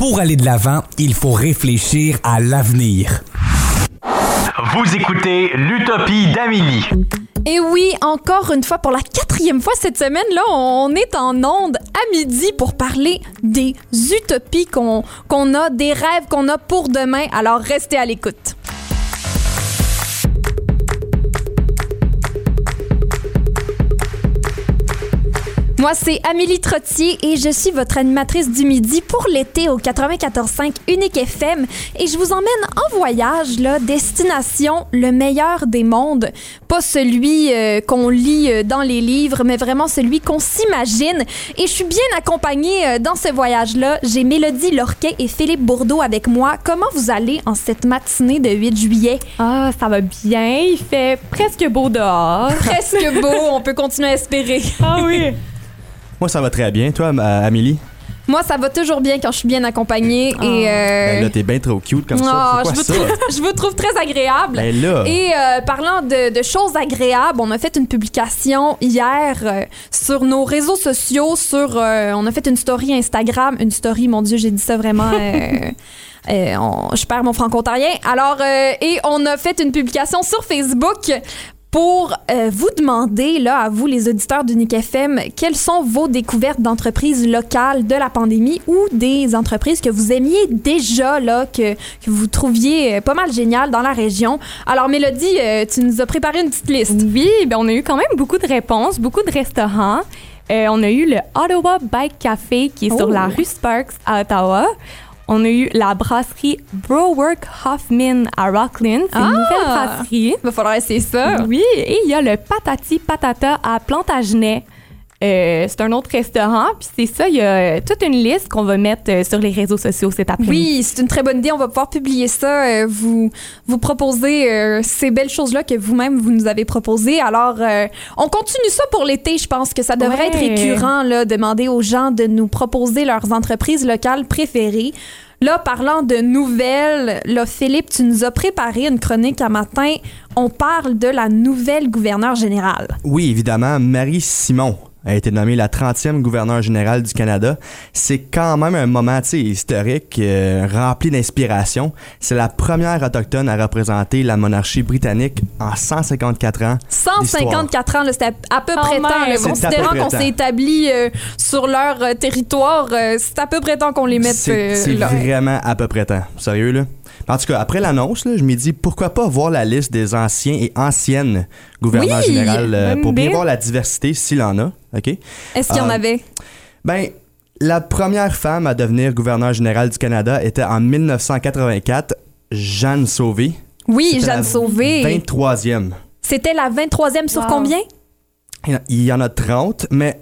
Pour aller de l'avant, il faut réfléchir à l'avenir. Vous écoutez l'Utopie d'Amélie. Et oui, encore une fois, pour la quatrième fois cette semaine, là, on est en onde à midi pour parler des utopies qu'on qu'on a, des rêves qu'on a pour demain. Alors, restez à l'écoute. Moi, c'est Amélie Trottier et je suis votre animatrice du midi pour l'été au 94.5 Unique FM. Et je vous emmène en voyage, là, destination le meilleur des mondes. Pas celui euh, qu'on lit euh, dans les livres, mais vraiment celui qu'on s'imagine. Et je suis bien accompagnée euh, dans ce voyage-là. J'ai Mélodie Lorquet et Philippe Bourdeau avec moi. Comment vous allez en cette matinée de 8 juillet? Ah, ça va bien. Il fait presque beau dehors. Presque beau, on peut continuer à espérer. Ah oui. Moi, ça va très bien. Toi, Am- Amélie? Moi, ça va toujours bien quand je suis bien accompagnée. Ah. Et, euh, Ben là, t'es bien trop cute comme oh, ça. je, C'est vous quoi ça? trouve, je vous trouve très agréable. Ben là. Et euh, parlant de, de choses agréables, on a fait une publication hier euh, sur nos réseaux sociaux, sur euh, on a fait une story Instagram, une story, mon Dieu, j'ai dit ça vraiment. euh, euh, on- je perds mon franco-ontarien. Alors, euh, et on a fait une publication sur Facebook pour euh, vous demander, là, à vous, les auditeurs d'Unique FM, quelles sont vos découvertes d'entreprises locales de la pandémie ou des entreprises que vous aimiez déjà, là, que, que vous trouviez euh, pas mal géniales dans la région. Alors, Mélodie, euh, tu nous as préparé une petite liste. Oui, ben on a eu quand même beaucoup de réponses, beaucoup de restaurants. Euh, on a eu le Ottawa Bike Café qui est sur Oh. la rue Sparks à Ottawa. On a eu la brasserie Browork Hoffman à Rockland. C'est Ah! une nouvelle brasserie. Il va falloir essayer ça. Oui, et il y a le Patati Patata à Plantagenet. Euh, c'est un autre restaurant. Puis c'est ça, il y a euh, toute une liste qu'on va mettre euh, sur les réseaux sociaux cet après-midi. Oui, c'est une très bonne idée. On va pouvoir publier ça. euh, vous, vous proposer euh, ces belles choses-là que vous-même vous nous avez proposées. Alors, euh, on continue ça pour l'été. Je pense que ça devrait être récurrent, là, demander aux gens de nous proposer leurs entreprises locales préférées. Là, parlant de nouvelles, là, Philippe, tu nous as préparé une chronique à matin. On parle de la nouvelle gouverneure générale. Oui, évidemment, Marie Simon a été nommée la 30e gouverneure générale du Canada. C'est quand même un moment tu sais, historique, euh, rempli d'inspiration. C'est la première autochtone à représenter la monarchie britannique en 154 ans. 154 ans, c'était à, peu près temps. considérant qu'on s'est établi euh, sur leur euh, territoire, euh, c'est à peu près temps qu'on les mette C'est vraiment à peu près temps. Sérieux, là? En tout cas, après l'annonce, je me dis pourquoi pas voir la liste des anciens et anciennes gouverneurs Oui! générales euh, pour bien voir la diversité s'il en a. OK? Est-ce qu'il y en Ah. avait? Ben, la première femme à devenir gouverneur général du Canada était en 1984, Jeanne Sauvé. Oui, Jeanne la Sauvé. 23e. C'était la 23e sur Wow. combien? Il y en a- Il y en a 30, mais.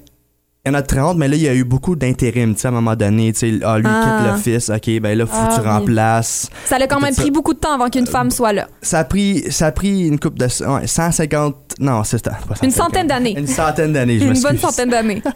Il y en a 30, mais là, il y a eu beaucoup d'intérim, tu sais, à un moment donné. Tu sais, ah, lui Ah. quitte l'office, OK, ben là, faut Ah, que tu oui. remplaces. Ça a quand même ça. pris beaucoup de temps avant qu'une femme soit là. Ça a pris, ça a pris une coupe de. ouais, 150. Non, c'est ça. Une 150. centaine d'années. Une centaine d'années, je Une bonne centaine d'années.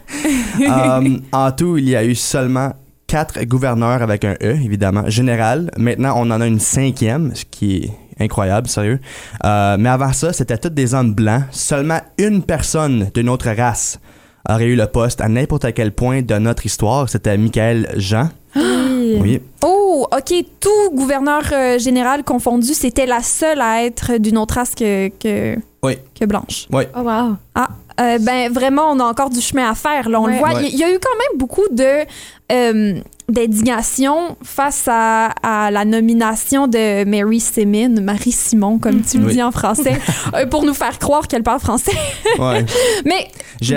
Um, en tout, il y a eu seulement quatre gouverneurs avec un E, évidemment, général. Maintenant, on en a une cinquième, ce qui est incroyable, sérieux. Euh, mais avant ça, c'était tous des hommes blancs. Seulement une personne d'une autre race aurait eu le poste à n'importe quel point de notre histoire. C'était Michael Jean. Oui. Oh, OK. Tout gouverneur euh, général confondu, c'était la seule à être d'une autre race que, que, Oui. que blanche. Oui. Oh wow. Ah, euh, ben vraiment, on a encore du chemin à faire. Là, on le Ouais. voit. Ouais. Il y, a eu quand même beaucoup de euh, d'indignation face à, à la nomination de Mary Simmon, Marie Simon, comme tu le Oui. dis en français, euh, pour nous faire croire qu'elle parle français. Ouais. Mais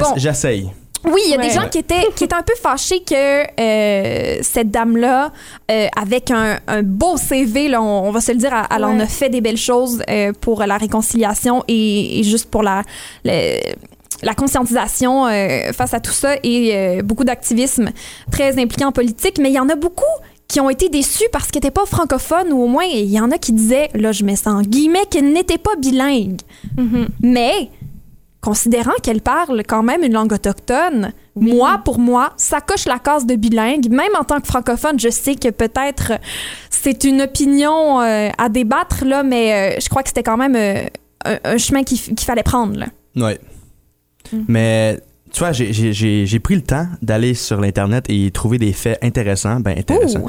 Bon. J'essaye. oui, il y a des gens qui étaient, qui étaient un peu fâchés que euh, cette dame-là, euh, avec un, un beau CV, là, on, on va se le dire, elle, en a fait des belles choses euh, pour la réconciliation et, et juste pour la, la conscientisation euh, face à tout ça et euh, beaucoup d'activisme très impliqué en politique. Mais il y en a beaucoup qui ont été déçus parce qu'elle n'était pas francophone ou au moins il y en a qui disaient, là je mets ça en guillemets, qu'elle n'était pas bilingue. Mhm. Mais considérant qu'elle parle quand même une langue autochtone, moi, pour moi, ça coche la case de bilingue. Même en tant que francophone, je sais que peut-être c'est une opinion euh, à débattre, là, mais euh, je crois que c'était quand même euh, un, un chemin qu'il fallait prendre. Là. Ouais. Mm. Mais tu vois, j'ai- pris le temps d'aller sur l'Internet et trouver des faits intéressants. Ben, intéressants.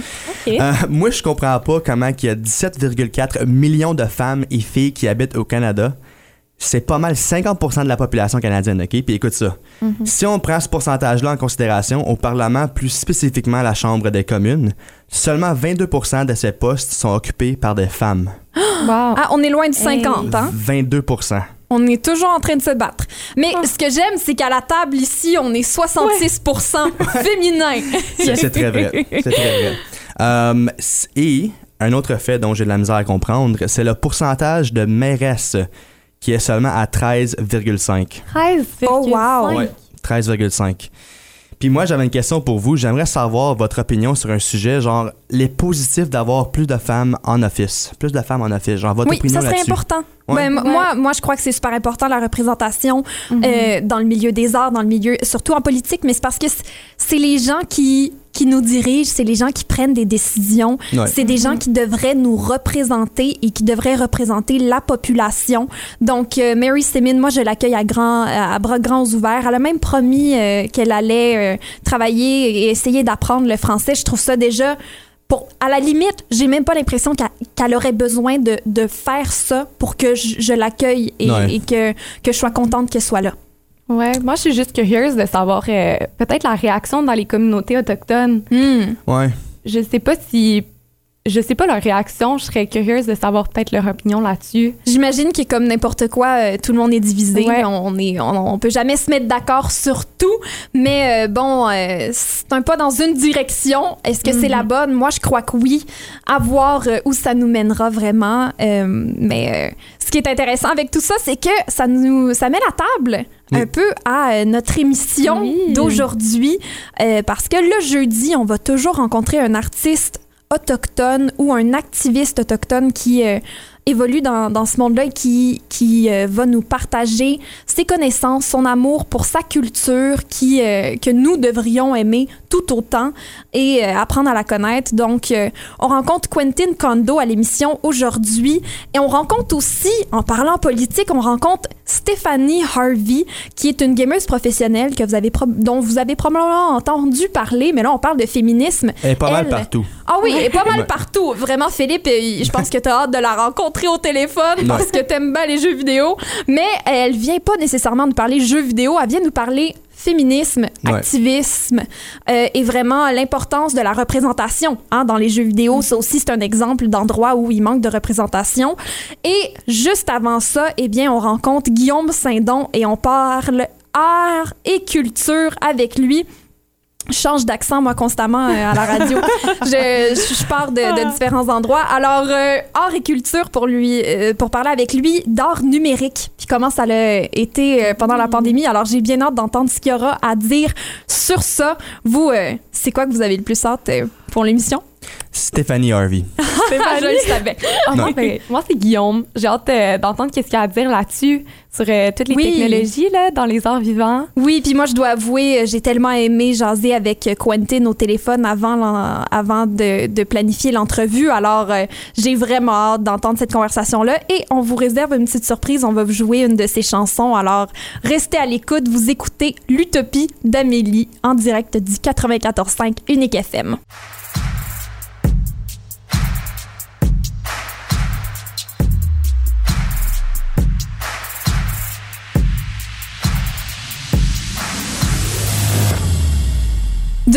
Euh, moi, je comprends pas comment il y a 17,4 millions de femmes et filles qui habitent au Canada. C'est pas mal 50% de la population canadienne, OK? Puis écoute ça. Si on prend ce pourcentage-là en considération, au Parlement, plus spécifiquement à la Chambre des communes, seulement 22% de ces postes sont occupés par des femmes. Wow. Ah, on est loin du 50, hein? 22%. On est toujours en train de se battre. Mais ce que j'aime, c'est qu'à la table ici, on est 66 féminin. Ça, c'est très vrai. C'est très vrai. Euh, et un autre fait dont j'ai de la misère à comprendre, c'est le pourcentage de mairesses qui est seulement à 13,5. 13, Oh, wow. Ouais, 13,5. Puis moi, j'avais une question pour vous. J'aimerais savoir votre opinion sur un sujet, genre les positifs d'avoir plus de femmes en office. Plus de femmes en office. Genre votre Oui, opinion ça serait là-dessus. important. Ouais. Ben, Ouais. Moi, moi, je crois que c'est super important la représentation euh, dans le milieu des arts, dans le milieu, surtout en politique, mais c'est parce que c'est les gens qui qui nous dirigent, c'est les gens qui prennent des décisions, Ouais. c'est des gens qui devraient nous représenter et qui devraient représenter la population. Donc, euh, Mary Semin, moi, je l'accueille à, grand, à bras grands ouverts. Elle a même promis euh, qu'elle allait euh, travailler et essayer d'apprendre le français. Je trouve ça déjà pour, à la limite, j'ai même pas l'impression qu'elle aurait besoin de, de faire ça pour que je, je l'accueille et, Ouais. et que, que je sois contente qu'elle soit là. Ouais, moi, je suis juste curieuse de savoir euh, peut-être la réaction dans les communautés autochtones. Ouais. Je sais pas si. Je sais pas leur réaction. Je serais curieuse de savoir peut-être leur opinion là-dessus. J'imagine que comme n'importe quoi, euh, tout le monde est divisé. Ouais. On, est, on, on peut jamais se mettre d'accord sur tout. Mais euh, bon, euh, c'est un pas dans une direction. Est-ce que c'est la bonne? Moi, je crois que oui. À voir euh, où ça nous mènera vraiment. Euh, mais euh, ce qui est intéressant avec tout ça, c'est que ça nous ça met la table Oui. un peu à euh, notre émission Oui. d'aujourd'hui. Euh, parce que le jeudi, on va toujours rencontrer un artiste autochtone ou un activiste autochtone qui euh, évolue dans, dans ce monde-là et qui, qui euh, va nous partager ses connaissances, son amour pour sa culture qui, euh, que nous devrions aimer tout autant et euh, apprendre à la connaître. Donc, on rencontre Quentin Kondo à l'émission aujourd'hui et on rencontre aussi, en parlant politique, on rencontre Stéphanie Harvey qui est une gameuse professionnelle que vous avez dont vous avez probablement entendu parler, mais là, on parle de féminisme. Elle est pas mal partout. Ah oui, elle est pas mal partout. Vraiment, Philippe, je pense que tu as hâte de la au téléphone parce que t'aimes bien les jeux vidéo. Mais elle vient pas nécessairement nous parler jeux vidéo, elle vient nous parler féminisme, Ouais. activisme euh, et vraiment l'importance de la représentation hein, dans les jeux vidéo. Ça aussi, c'est un exemple d'endroit où il manque de représentation. Et juste avant ça, eh bien, on rencontre Guillaume Saint-Don et on parle art et culture avec lui. Je change d'accent, moi, constamment euh, à la radio. je, je, je pars de, de différents endroits. Alors, euh, art et culture pour lui, euh, pour parler avec lui d'art numérique. Puis comment ça l'a été euh, pendant la pandémie. Alors, j'ai bien hâte d'entendre ce qu'il y aura à dire sur ça. Vous, euh, c'est quoi que vous avez le plus hâte euh, pour l'émission? Stéphanie Harvey. Ah, je le savais. Ah, moi, ben, moi, c'est Guillaume. J'ai hâte euh, d'entendre qu'est-ce qu'il y a à dire là-dessus, sur euh, toutes les Oui. technologies là, dans les arts vivants. Oui, puis moi, je dois avouer, euh, j'ai tellement aimé jaser avec Quentin au téléphone avant, avant de, de planifier l'entrevue. Alors, euh, j'ai vraiment hâte d'entendre cette conversation-là. Et on vous réserve une petite surprise. On va vous jouer une de ses chansons. Alors, restez à l'écoute. Vous écoutez L'Utopie d'Amélie en direct du 94.5 Unique FM.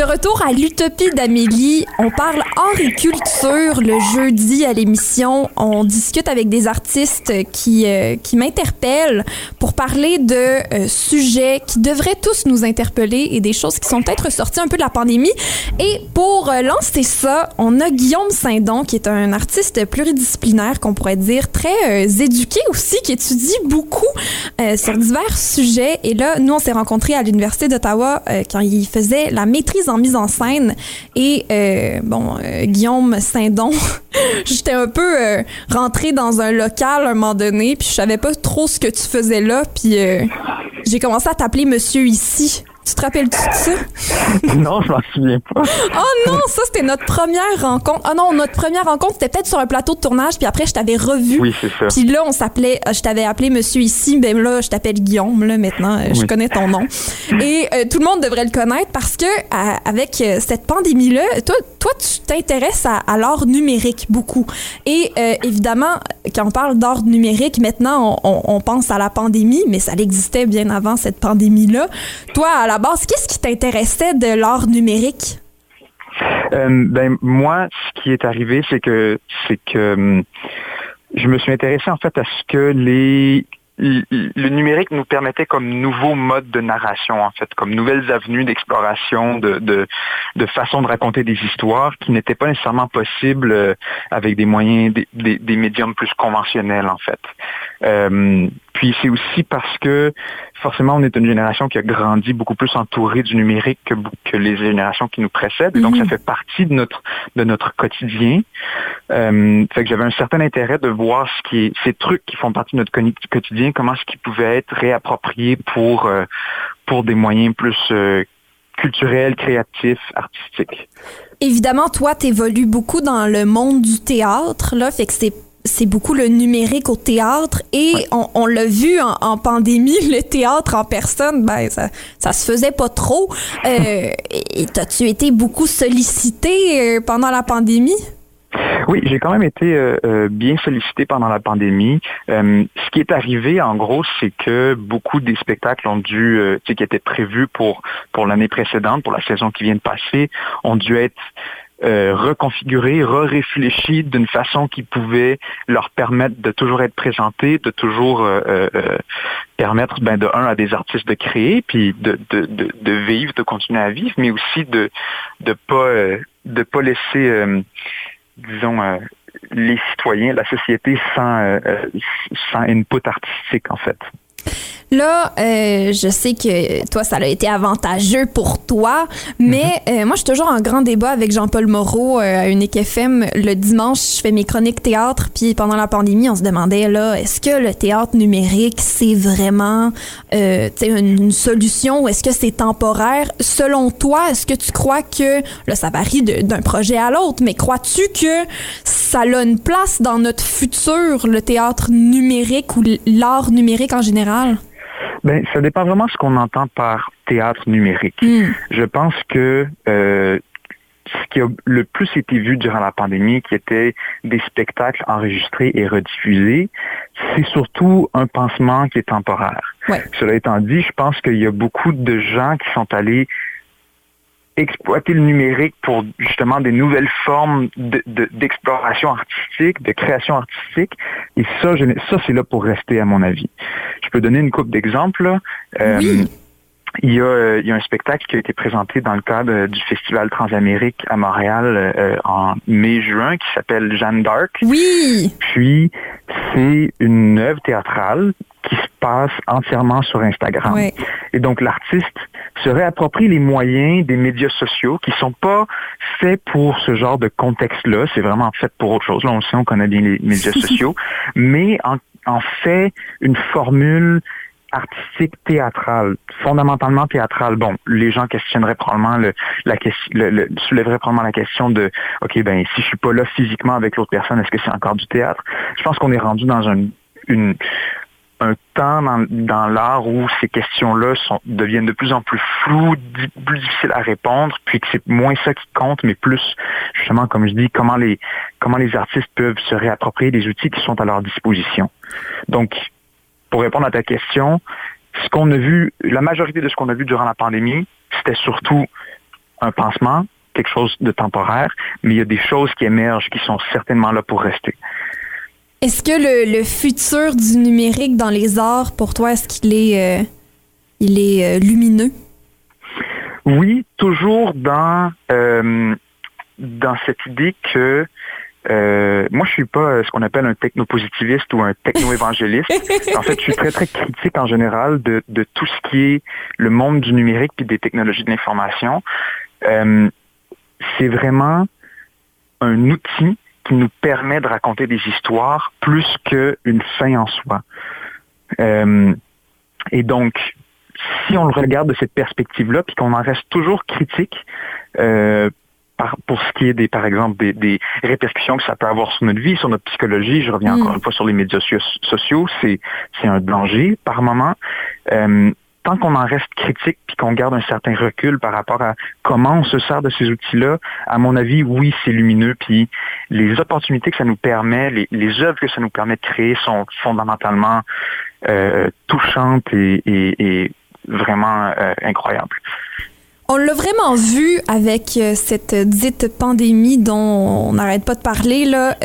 De retour à l'utopie d'Amélie, on parle art et culture le jeudi à l'émission. On discute avec des artistes qui, euh, qui m'interpellent pour parler de euh, sujets qui devraient tous nous interpeller et des choses qui sont peut-être ressorties un peu de la pandémie. Et pour euh, lancer ça, on a Guillaume Saint-Don, qui est un artiste pluridisciplinaire, qu'on pourrait dire très éduqué aussi, qui étudie beaucoup sur divers sujets. Et là, nous, on s'est rencontrés à l'Université d'Ottawa quand il faisait la maîtrise en mise en scène. Et euh, bon, euh, Guillaume Saint-Don, j'étais un peu euh, rentrée dans un local à un moment donné, puis je savais pas trop ce que tu faisais là, puis euh, j'ai commencé à t'appeler Monsieur ici. Tu te rappelles-tu de ça? non, je m'en souviens pas. Oh non, ça c'était notre première rencontre. Ah non, notre première rencontre c'était peut-être sur un plateau de tournage, puis après je t'avais revu. Oui, c'est ça. Puis là on s'appelait, euh, je t'avais appelé Monsieur ici, ben là je t'appelle Guillaume là maintenant, euh, je Oui. connais ton nom. Et euh, tout le monde devrait le connaître parce que à- avec euh, cette pandémie là, toi, toi tu t'intéresses à, à l'art numérique beaucoup. Et euh, évidemment, quand on parle d'art numérique, maintenant on, on- on pense à la pandémie, mais ça existait bien avant cette pandémie là. Toi à la qu'est-ce qui t'intéressait de l'art numérique? Euh, ben moi, ce qui est arrivé, c'est que c'est que hum, je me suis intéressé en fait à ce que les le le numérique nous permettait comme nouveau mode de narration, en fait, comme nouvelles avenues d'exploration, de, de, de façon de raconter des histoires qui n'étaient pas nécessairement possibles euh, avec des moyens, des, des, des médiums plus conventionnels, en fait. Euh, puis c'est aussi parce que forcément, on est une génération qui a grandi beaucoup plus entourée du numérique que, que les générations qui nous précèdent. Et donc, Mhm. ça fait partie de notre, de notre quotidien. Euh, fait que j'avais un certain intérêt de voir ce qui est, ces trucs qui font partie de notre quotidien, comment est-ce qu'ils pouvaient être réappropriés pour, euh, pour des moyens plus euh, culturels, créatifs, artistiques. Évidemment, toi, t'évolues beaucoup dans le monde du théâtre, là, fait que c'est c'est beaucoup le numérique au théâtre et on, on l'a vu en, en pandémie, le théâtre en personne, ben ça, ça se faisait pas trop. Euh, et t'as-tu été beaucoup sollicité euh, pendant la pandémie? Oui, j'ai quand même été euh, bien sollicité pendant la pandémie. Euh, ce qui est arrivé, en gros, c'est que beaucoup des spectacles ont dû, euh, tu qui étaient prévus pour pour l'année précédente, pour la saison qui vient de passer, ont dû être euh, reconfigurés, re-réfléchis d'une façon qui pouvait leur permettre de toujours être présentés, de toujours euh, euh, euh, permettre, ben, de un, à des artistes de créer, puis de, de, de, de vivre, de continuer à vivre, mais aussi de de pas euh, de pas laisser euh, disons, les citoyens, la société sans, sans input artistique, en fait. Là, euh, je sais que toi, ça a été avantageux pour toi, mais euh, moi, je suis toujours en grand débat avec Jean-Paul Moreau euh, à Unique FM. Le dimanche, je fais mes chroniques théâtre, puis pendant la pandémie, on se demandait, là, est-ce que le théâtre numérique, c'est vraiment euh, une, une solution ou est-ce que c'est temporaire? Selon toi, est-ce que tu crois que, là, ça varie d'un projet à l'autre, mais crois-tu que ça a une place dans notre futur, le théâtre numérique ou l'art numérique en général? Ben, ça dépend vraiment de ce qu'on entend par théâtre numérique. Hmm. Je pense que euh, ce qui a le plus été vu durant la pandémie, qui était des spectacles enregistrés et rediffusés, c'est surtout un pansement qui est temporaire. Ouais. Cela étant dit, je pense qu'il y a beaucoup de gens qui sont allés exploiter le numérique pour justement des nouvelles formes de- de- d'exploration artistique, de création artistique. Et ça, je, ça c'est là pour rester à mon avis. Je peux donner une coupe d'exemples. Euh, Oui. il y, a, il y a un spectacle qui a été présenté dans le cadre du Festival Transamérique à Montréal euh, en mai-juin qui s'appelle Jeanne d'Arc. Oui! Puis, c'est une œuvre théâtrale qui se passe entièrement sur Instagram. Ouais. Et donc, l'artiste se réapproprie les moyens des médias sociaux qui sont pas faits pour ce genre de contexte-là. C'est vraiment fait pour autre chose. Là, on le sait, on connaît bien les médias sociaux. Mais en, en fait une formule artistique théâtrale, fondamentalement théâtrale. Bon, les gens questionneraient probablement le, la question, le, le- soulèveraient probablement la question de, ok, ben si je suis pas là physiquement avec l'autre personne, est-ce que c'est encore du théâtre? Je pense qu'on est rendu dans un, une, un temps dans, l'art où ces questions-là deviennent de plus en plus floues, plus difficiles à répondre, puis que c'est moins ça qui compte, mais plus justement, comme je dis, comment les comment les artistes peuvent se réapproprier des outils qui sont à leur disposition. Donc, pour répondre à ta question, ce qu'on a vu, la majorité de ce qu'on a vu durant la pandémie, c'était surtout un pansement, quelque chose de temporaire, mais il y a des choses qui émergent qui sont certainement là pour rester. Est-ce que le, le futur du numérique dans les arts, pour toi, est-ce qu'il est, euh, il est euh, lumineux? Oui, toujours dans euh, dans cette idée que euh, moi je suis pas ce qu'on appelle un technopositiviste ou un techno-évangéliste. en fait, je suis très très critique en général de, de tout ce qui est le monde du numérique puis des technologies de l'information. Euh, c'est vraiment un outil qui nous permet de raconter des histoires plus qu'une fin en soi. Euh, et donc, si on le regarde de cette perspective-là, puis qu'on en reste toujours critique, euh, par, pour ce qui est des, par exemple, des, des, répercussions que ça peut avoir sur notre vie, sur notre psychologie, je reviens Mm. encore une fois sur les médias so- sociaux, c'est, c'est un danger par moment. Euh, tant qu'on en reste critique puis qu'on garde un certain recul par rapport à comment on se sert de ces outils-là, à mon avis, oui, c'est lumineux. Puis les opportunités que ça nous permet, les, œuvres que ça nous permet de créer sont fondamentalement euh, touchantes et, vraiment euh, incroyables. On l'a vraiment vu avec euh, cette dite pandémie dont on n'arrête pas de parler. Là.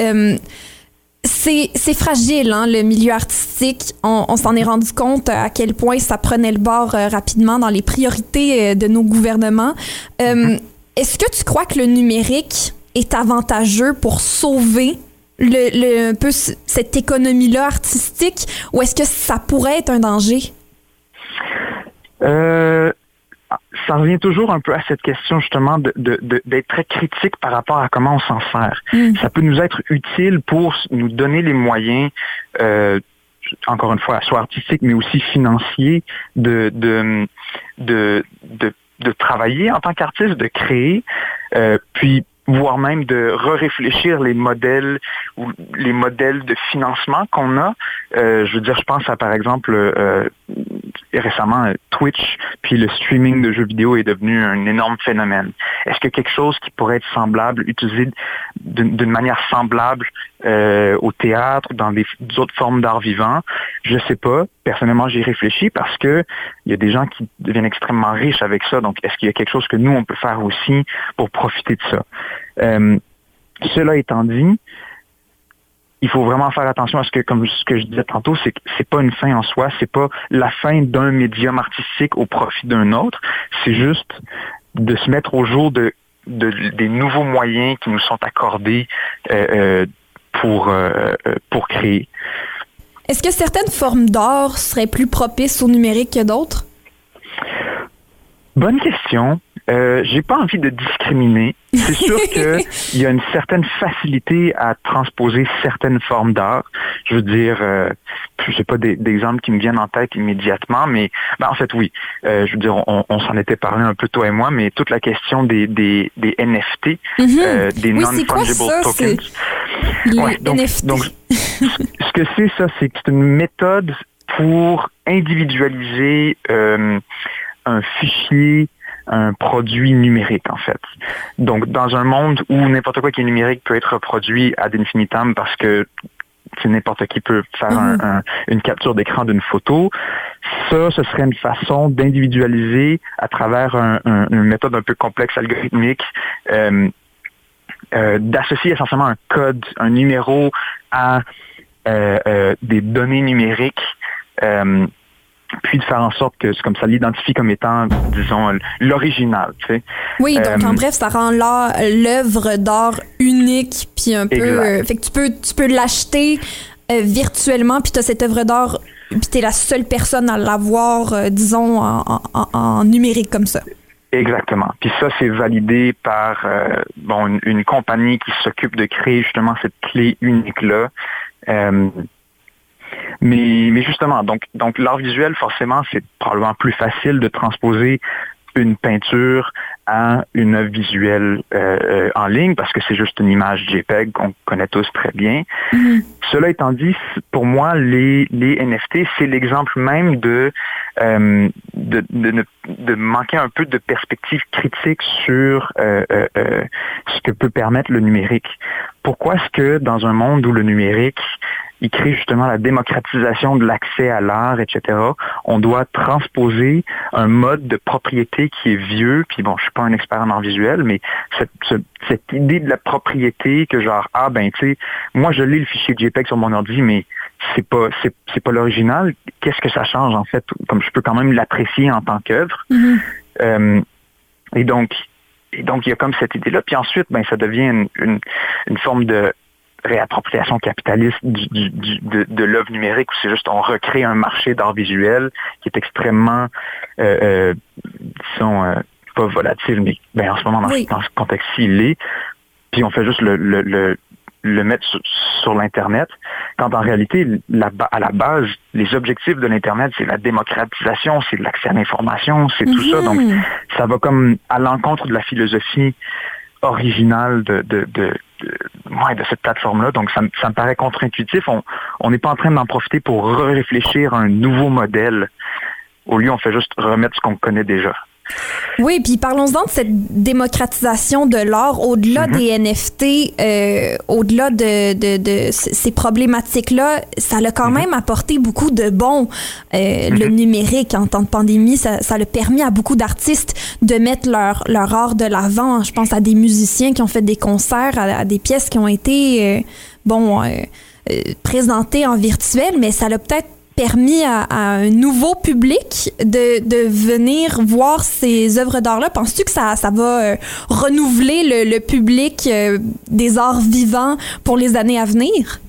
C'est fragile, hein, le milieu artistique. On, on s'en est rendu compte à quel point ça prenait le bord euh, rapidement dans les priorités euh, de nos gouvernements. Euh, Est-ce que tu crois que le numérique est avantageux pour sauver le, le- un peu cette économie-là artistique ou est-ce que ça pourrait être un danger? Ça revient toujours un peu à cette question justement de- de- de- d'être très critique par rapport à comment on s'en sert. Mm. Ça peut nous être utile pour nous donner les moyens, euh, encore une fois, soit artistiques, mais aussi financiers, de, de, de, de, de travailler en tant qu'artiste, de créer, euh, puis voire même de re-réfléchir les modèles ou les modèles de financement qu'on a. Euh, je veux dire, je pense à par exemple euh, récemment euh, Twitch, puis le streaming de jeux vidéo est devenu un énorme phénomène. Est-ce que quelque chose qui pourrait être semblable, utilisé d'une manière semblable euh, au théâtre, dans des d'autres formes d'art vivant, je sais pas. Personnellement, j'y réfléchis parce que il y a des gens qui deviennent extrêmement riches avec ça. Donc, est-ce qu'il y a quelque chose que nous on peut faire aussi pour profiter de ça? Euh, Cela étant dit, il faut vraiment faire attention à ce que, comme ce que je disais tantôt, c'est que c'est pas une fin en soi, c'est pas la fin d'un médium artistique au profit d'un autre, c'est juste de se mettre au jour de, de- des nouveaux moyens qui nous sont accordés euh, euh, pour, euh, pour créer. Est-ce que certaines formes d'art seraient plus propices au numérique que d'autres? Bonne question. Euh, j'ai pas envie de discriminer. C'est sûr qu'il y a une certaine facilité à transposer certaines formes d'art. Je veux dire, euh, je sais pas d'exemples qui me viennent en tête immédiatement, mais ben, en fait oui. Euh, je veux dire, on, on s'en était parlé un peu toi et moi, mais toute la question des, des, des NFT, Mhm. euh, des Oui, non-fungible tokens. Les Ouais, donc- NFT. donc, ce que c'est, ça, c'est que c'est une méthode pour individualiser euh, un fichier, un produit numérique, en fait. Donc, dans un monde où n'importe quoi qui est numérique peut être reproduit ad infinitum parce que c'est n'importe qui peut faire un- un- une capture d'écran d'une photo. Ça, ce serait une façon d'individualiser à travers un- un- une méthode un peu complexe algorithmique, euh, euh, d'associer essentiellement un code, un numéro à euh, des données numériques, puis de faire en sorte que c'est comme ça l'identifie comme étant, disons, l'original. Tu sais. Oui, donc Euh, en bref, ça rend l'œuvre d'art unique, puis un peu. Euh, fait que tu peux, tu peux l'acheter euh, virtuellement, puis tu as cette œuvre d'art, puis tu es la seule personne à l'avoir, euh, disons, en, en- en- en numérique comme ça. Exactement. Puis ça, c'est validé par euh, bon une, une compagnie qui s'occupe de créer justement cette clé unique-là. Euh, mais, mais justement, donc, donc l'art visuel, forcément, c'est probablement plus facile de transposer une peinture à une œuvre visuelle euh, euh, en ligne parce que c'est juste une image JPEG qu'on connaît tous très bien. Cela étant dit, pour moi, les, les NFT, c'est l'exemple même de, euh, de, de, ne- de manquer un peu de perspective critique sur euh, ce que peut permettre le numérique. Pourquoi est-ce que dans un monde où le numérique il crée justement la démocratisation de l'accès à l'art, etc. On doit transposer un mode de propriété qui est vieux. Puis bon, je suis pas un expert en art visuel, mais cette, ce- cette idée de la propriété que genre ah ben tu sais, moi je lis le fichier JPEG sur mon ordi, mais c'est pas c'est, pas l'original. Qu'est-ce que ça change en fait? Comme je peux quand même l'apprécier en tant qu'œuvre. Euh, et donc et donc il y a comme cette idée là. Puis ensuite ben ça devient une, une, une forme de réappropriation capitaliste du, du- du- de, de l'œuvre numérique où c'est juste on recrée un marché d'art visuel qui est extrêmement euh, euh, disons euh, pas volatile mais ben, en ce moment dans, Oui. dans ce contexte-ci il l'est puis on fait juste le, le, le, le mettre sur, sur l'Internet, quand en réalité, la à la base, les objectifs de l'Internet, c'est la démocratisation, c'est l'accès à l'information, c'est tout ça. Donc, Mhm. ça va comme à l'encontre de la philosophie originale de, de, de, ouais, de cette plateforme-là. Donc, ça, me- ça me paraît contre-intuitif. On on n'est pas en train d'en profiter pour réfléchir à un nouveau modèle. Au lieu, on fait juste remettre ce qu'on connaît déjà. Oui, puis parlons-en de cette démocratisation de l'art au-delà Mhm. des NFT, euh, au-delà de, de, de c- ces problématiques-là, ça l'a Mhm. quand même apporté beaucoup de bons. Euh, Le numérique en temps de pandémie, ça, ça l'a permis à beaucoup d'artistes de mettre leur, leur art de l'avant. Je pense à des musiciens qui ont fait des concerts, à, à des pièces qui ont été, euh, bon, présentées en virtuel, mais ça l'a peut-être permis à, un nouveau public de, de venir voir ces œuvres d'art-là? Penses-tu que ça, ça va euh, renouveler le, le public euh, des arts vivants pour les années à venir?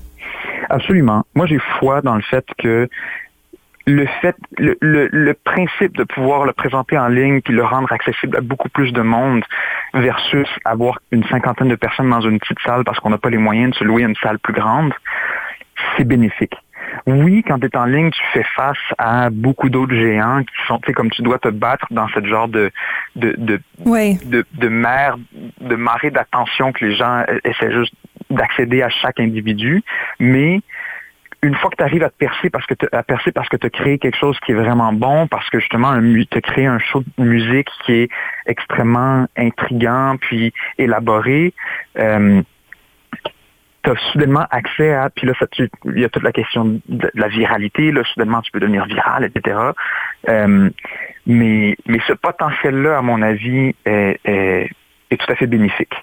Absolument. Moi, j'ai foi dans le fait que le fait, le, le, le principe de pouvoir le présenter en ligne puis le rendre accessible à beaucoup plus de monde versus avoir une cinquantaine de personnes dans une petite salle parce qu'on n'a pas les moyens de se louer une salle plus grande, c'est bénéfique. Oui, quand tu es en ligne, tu fais face à beaucoup d'autres géants qui sont, tu sais, comme tu dois te battre dans cette genre de, de, de, Oui. de, de mer, de marée d'attention que les gens euh, essaient juste d'accéder à chaque individu, mais une fois que tu arrives à te percer parce que à percer parce que tu as créé quelque chose qui est vraiment bon, parce que justement tu as créé un show de musique qui est extrêmement intriguant puis élaboré, euh, tu as soudainement accès à, puis là, il y a toute la question de, la viralité, là, soudainement tu peux devenir viral, etc. Euh, mais, mais ce potentiel-là, à mon avis, est, est tout à fait bénéfique.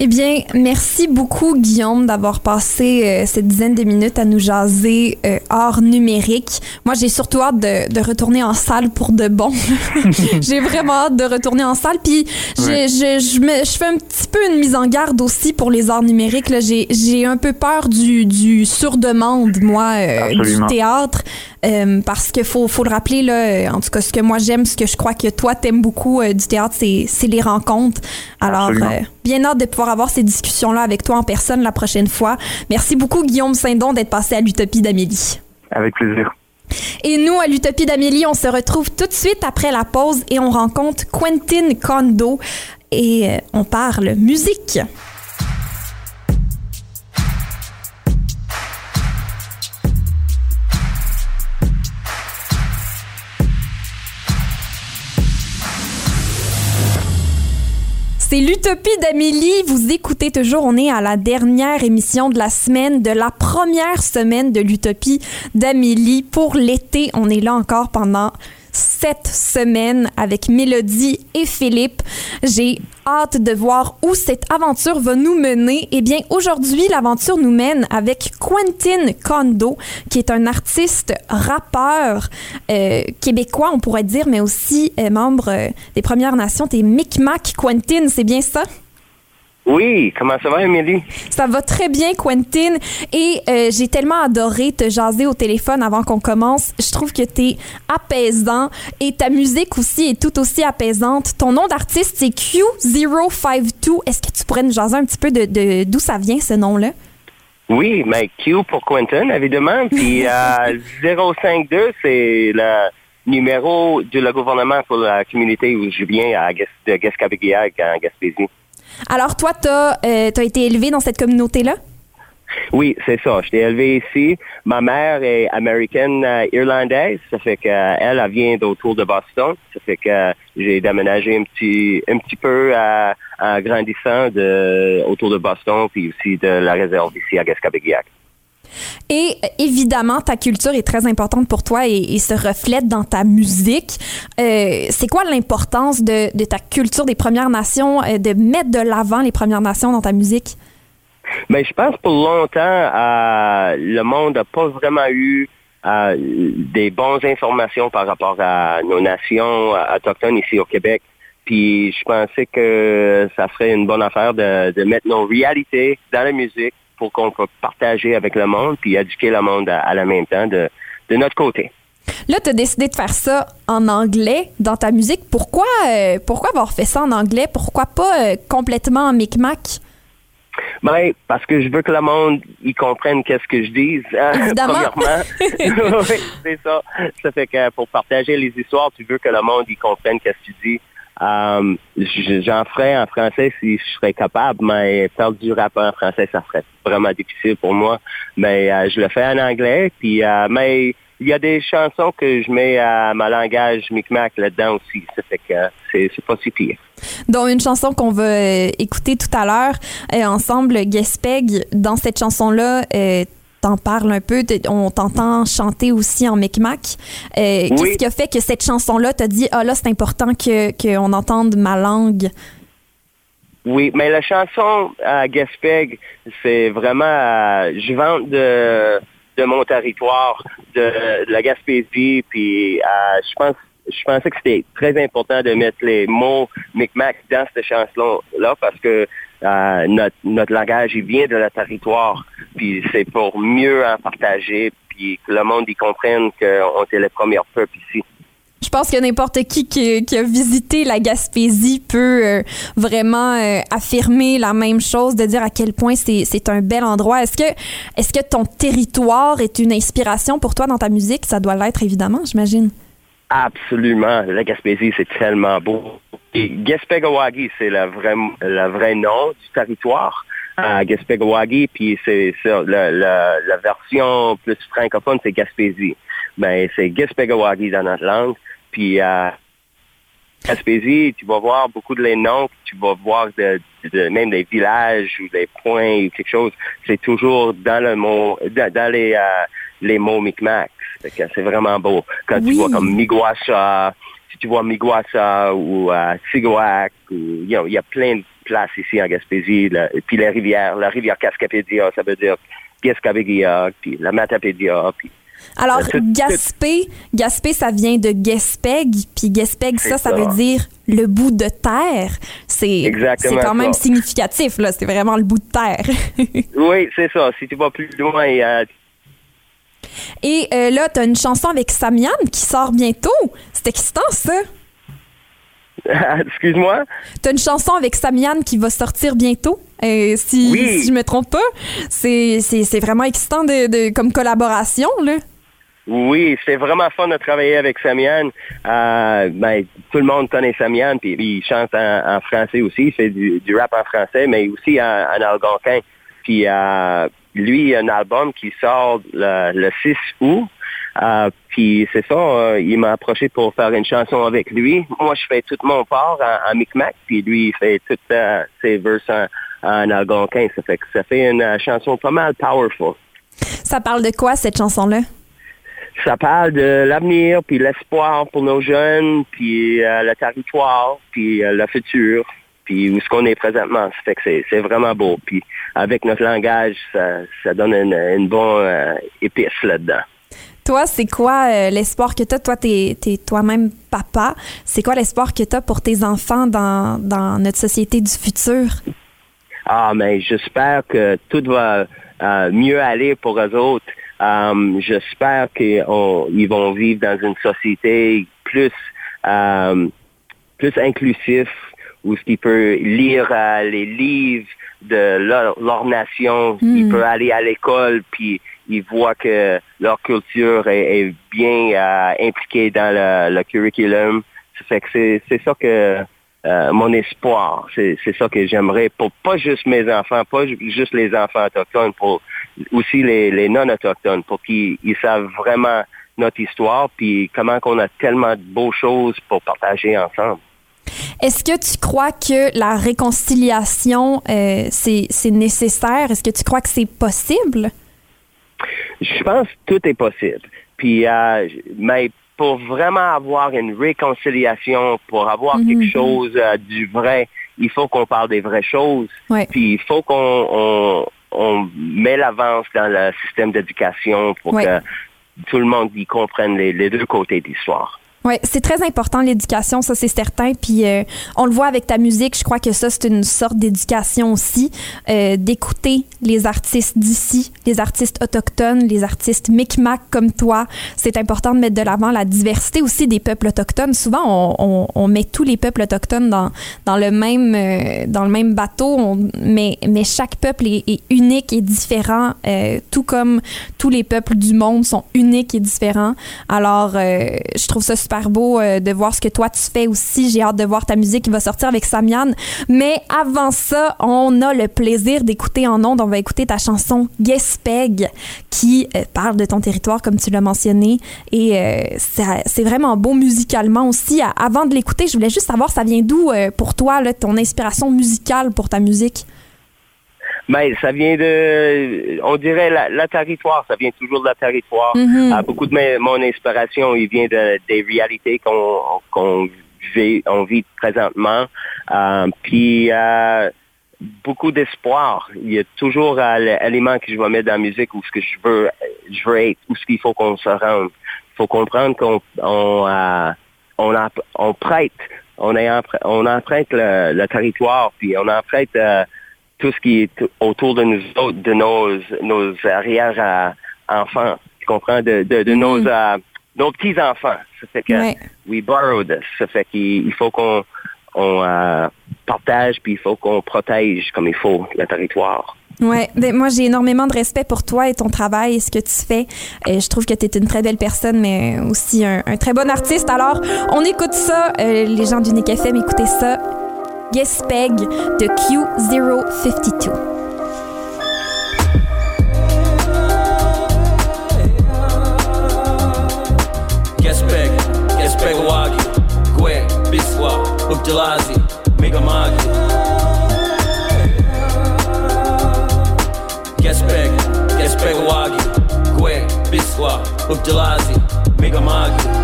Eh bien, merci beaucoup, Guillaume, d'avoir passé euh, cette dizaine de minutes à nous jaser euh, art numérique. Moi, j'ai surtout hâte de, de retourner en salle pour de bon. j'ai vraiment hâte de retourner en salle. Puis, Ouais. je, je, me- je fais un petit peu une mise en garde aussi pour les arts numériques. là. J'ai j'ai un peu peur du, du sur-demande, moi, euh, du théâtre. Euh, parce qu'il faut, faut le rappeler, là, en tout cas, ce que moi j'aime, ce que je crois que toi t'aimes beaucoup euh, du théâtre, c'est les rencontres. Alors, euh, bien hâte de pouvoir avoir ces discussions-là avec toi en personne la prochaine fois. Merci beaucoup, Guillaume Saint-Don, d'être passé à l'Utopie d'Amélie. Avec plaisir. Et nous, à l'Utopie d'Amélie, on se retrouve tout de suite après la pause et on rencontre Quentin Kondo et euh, on parle musique. C'est l'Utopie d'Amélie. Vous écoutez toujours. On est à la dernière émission de la semaine, de la première semaine de l'Utopie d'Amélie. Pour l'été, on est là encore pendant sept semaines avec Mélodie et Philippe. J'ai hâte de voir où cette aventure va nous mener. Eh bien, aujourd'hui, l'aventure nous mène avec Quentin Kondo, qui est un artiste rappeur euh, québécois, on pourrait dire, mais aussi euh, membre euh, des Premières Nations. T'es Micmac Quentin, c'est bien ça? Oui, comment ça va, Émilie? Ça va très bien, Quentin. Et euh, j'ai tellement adoré te jaser au téléphone avant qu'on commence. Je trouve que t'es apaisant et ta musique aussi est tout aussi apaisante. Ton nom d'artiste, c'est Q052. Est-ce que tu pourrais nous jaser un petit peu de de- d'où ça vient, ce nom-là? Oui, mais Q pour Quentin, évidemment. Puis euh, 052, c'est le numéro de le gouvernement pour la communauté où je viens à Gas de Gaspésie. Alors, toi, t'as euh, t'as été élevé dans cette communauté-là? Oui, c'est ça. J'étais élevé ici. Ma mère est américaine euh, irlandaise. Ça fait qu'elle, elle vient d'autour de Boston. Ça fait que euh, j'ai déménagé un petit, peu euh, en grandissant de, autour de Boston, puis aussi de la réserve ici à Gaspésiac. Et euh, évidemment, ta culture est très importante pour toi et, se reflète dans ta musique. Euh, c'est quoi l'importance de, ta culture des Premières Nations, euh, de mettre de l'avant les Premières Nations dans ta musique? Mais je pense pour longtemps, le monde n'a pas vraiment eu des bonnes informations par rapport à nos nations autochtones ici au Québec. Puis je pensais que ça serait une bonne affaire de mettre nos réalités dans la musique pour qu'on puisse partager avec le monde puis éduquer le monde à, à la même temps de, de notre côté. Là, tu as décidé de faire ça en anglais dans ta musique. Pourquoi, euh, pourquoi avoir fait ça en anglais? Pourquoi pas euh, complètement en micmac? Ben, parce que je veux que le monde y comprenne qu'est-ce que je dis, hein, Évidemment. premièrement. oui, c'est ça. Ça fait que pour partager les histoires, tu veux que le monde y comprenne qu'est-ce que tu dis. Euh, J'en ferais en français si je serais capable, mais faire du rap en français, ça serait vraiment difficile pour moi. Mais euh, je le fais en anglais, puis euh, mais il y a des chansons que je mets à ma langage micmac là-dedans aussi. Ça fait que c'est pas si pire. dont une chanson qu'on va écouter tout à l'heure ensemble, Gespeg. Dans cette chanson-là, t'en parles un peu, on t'entend chanter aussi en Micmac. Euh, Qu'est-ce qui a fait que cette chanson-là t'a dit, ah là, c'est important que qu'on entende ma langue? Oui, mais la chanson à Gaspeg, c'est vraiment, euh, je vante de, de mon territoire, de, de la Gaspésie, puis euh, je pense, je pensais que c'était très important de mettre les mots Micmac dans cette chanson-là parce que euh, notre, notre langage, il vient de le territoire, puis c'est pour mieux en partager, puis que le monde y comprenne qu'on était les premiers peuples ici. Je pense que n'importe qui, qui qui a visité la Gaspésie peut euh, vraiment euh, affirmer la même chose, de dire à quel point c'est un bel endroit. Est-ce que, est que ton territoire est une inspiration pour toi dans ta musique? Ça doit l'être, évidemment, j'imagine. Absolument. La Gaspésie, c'est tellement beau. Et Gaspégawagi, c'est le vrai, le vrai nom du territoire. à Gaspégawagi, puis c'est la, la, la version plus francophone, c'est Gaspésie. Mais c'est Gaspégawagi dans notre langue. Puis à Gaspésie, tu vas voir beaucoup de les noms, tu vas voir de, de- même des villages ou des points ou quelque chose. C'est toujours dans le mot, dans, dans les, euh, les mots Micmac. C'est vraiment beau. Quand Oui. tu vois comme Miguasa, si tu vois Miguasa ou euh, you know, il y a plein de places ici en Gaspésie. là. Et puis les rivières, la rivière Cascapédia, ça veut dire Gaspégia, puis la Matapédia, puis Alors, Euh, tout- Gaspé, Gaspé, ça vient de Gaspeg, puis Gaspeg, ça, ça ça. veut dire le bout de terre. C'est quand même ça. significatif, là. C'est vraiment le bout de terre. Oui, c'est ça. Si tu vas plus loin, il y a- Et euh, là, t'as une chanson avec Samian qui sort bientôt. C'est excitant, ça. excuse-moi? T'as une chanson avec Samian qui va sortir bientôt. Euh, si, Oui. si je me trompe pas, c'est vraiment excitant de, de- comme collaboration, là. Oui, c'est vraiment fun de travailler avec Samian. Euh, ben, tout le monde connaît Samian, puis il chante en, en français aussi. Il fait du, du rap en français, mais aussi en, en algonquin. Puis euh, lui, il a un album qui sort le, le 6 août. Euh, puis c'est ça, euh, il m'a approché pour faire une chanson avec lui. Moi, je fais tout mon part en, en Micmac, puis lui, il fait toutes euh, ses verses en, en algonquin. Ça fait que ça fait une euh, chanson pas mal powerful. Ça parle de quoi, cette chanson-là? Ça parle de l'avenir, puis l'espoir pour nos jeunes, puis le territoire, puis le futur, puis où est-ce qu'on est présentement? Ça fait que c'est, vraiment beau. Puis avec notre langage, ça, ça donne une, une bonne euh, épice là-dedans. Toi, c'est quoi euh, l'espoir que tu as? Toi, tu es, toi-même papa. C'est quoi l'espoir que tu as pour tes enfants dans, dans notre société du futur? Ah, mais j'espère que tout va euh, mieux aller pour eux autres. J'espère qu'ils vont vivre dans une société plus plus inclusif où ce qu'ils peuvent lire euh, les livres de leur, leur nation, Hmm. ils peuvent aller à l'école puis ils voient que leur culture est, est bien euh, impliquée dans le, le curriculum. Ça fait que c'est ça que euh, mon espoir, c'est ça que j'aimerais pour pas juste mes enfants, pas ju- juste les enfants autochtones, pour aussi les, les non-autochtones, pour qu'ils ils savent vraiment notre histoire, puis comment qu'on a tellement de beaux choses pour partager ensemble. Est-ce que tu crois que la réconciliation, euh, c'est c'est nécessaire? Est-ce que tu crois que c'est possible? Je pense que tout est possible. Puis, euh, mais pour vraiment avoir une réconciliation, pour avoir Mhm. quelque chose euh, du vrai, il faut qu'on parle des vraies choses. Ouais. Puis il faut qu'on on, on met l'avance dans le système d'éducation pour Ouais. que tout le monde y comprenne les, les deux côtés de l'histoire. Oui, c'est très important l'éducation, ça c'est certain. Puis euh, on le voit avec ta musique, je crois que ça c'est une sorte d'éducation aussi, euh, d'écouter les artistes d'ici, les artistes autochtones, les artistes micmac comme toi. C'est important de mettre de l'avant la diversité aussi des peuples autochtones. Souvent on, on, on met tous les peuples autochtones dans, dans le même euh, dans le même bateau, on, mais mais chaque peuple est, est unique et différent, euh, tout comme tous les peuples du monde sont uniques et différents. Alors euh, je trouve ça super beau euh, de voir ce que toi tu fais aussi. J'ai hâte de voir ta musique qui va sortir avec Samian. Mais avant ça, on a le plaisir d'écouter en ondes. On va écouter ta chanson Gespeg qui euh, parle de ton territoire comme tu l'as mentionné. Et euh, c'est vraiment beau musicalement aussi. Avant de l'écouter, je voulais juste savoir ça vient d'où pour toi ton inspiration musicale pour ta musique? Mais ça vient de, on dirait, la, la territoire. Ça vient toujours de la territoire. Mhm. Beaucoup de mon inspiration, il vient de, des réalités qu'on qu'on vit, on vit présentement. Euh, puis, euh, beaucoup d'espoir. Il y a toujours euh, l'élément que je vais mettre dans la musique où ce que je veux, je veux être, où ce qu'il faut qu'on se rende. Il faut comprendre qu'on on, euh, on, prête, on, est on emprunte le, le territoire, puis on emprunte tout ce qui est autour de nous autres, de nos, nos arrière-enfants. Tu comprends? De, de, de nos, euh, nos petits-enfants. Ça fait que Ouais. we borrow this. Ça fait qu'il il faut qu'on on, euh, partage, puis il faut qu'on protège comme il faut le territoire. Ouais, ben moi j'ai énormément de respect pour toi et ton travail et ce que tu fais. Et je trouve que tu es une très belle personne, mais aussi un, un très bon artiste. Alors, on écoute ça, euh, les gens du Nick FM, écoutez ça. Gespeg de Q052. Gespek, Gespek Wagi, Gwe, Biswa, Ubdalazi, Megamagi. Gespek, Gespek Wagi, Gwe, Biswa, Ubdalazi, Megamagi.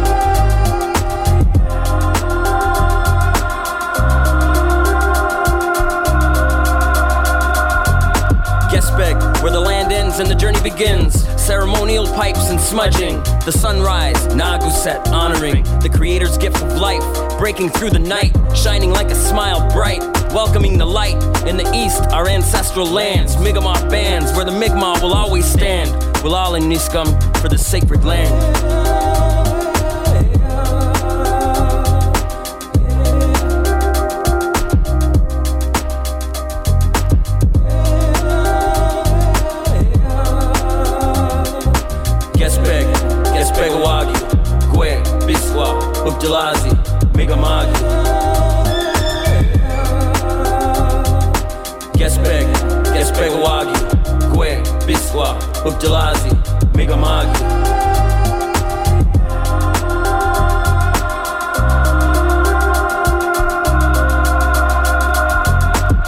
Where the land ends and the journey begins. Ceremonial pipes and smudging. The sunrise, Naguset, honoring the creator's gift of life. Breaking through the night, shining like a smile bright. Welcoming the light in the east, our ancestral lands. Mi'kmaq bands, where the Mi'kmaq will always stand. We'll all in Niskum for the sacred land. Gwe, Biswa, Ubdalazi, Megamagi. Gespek, Gespek Wagi, Gwe, Biswa, Ubdalazi, Megamagi.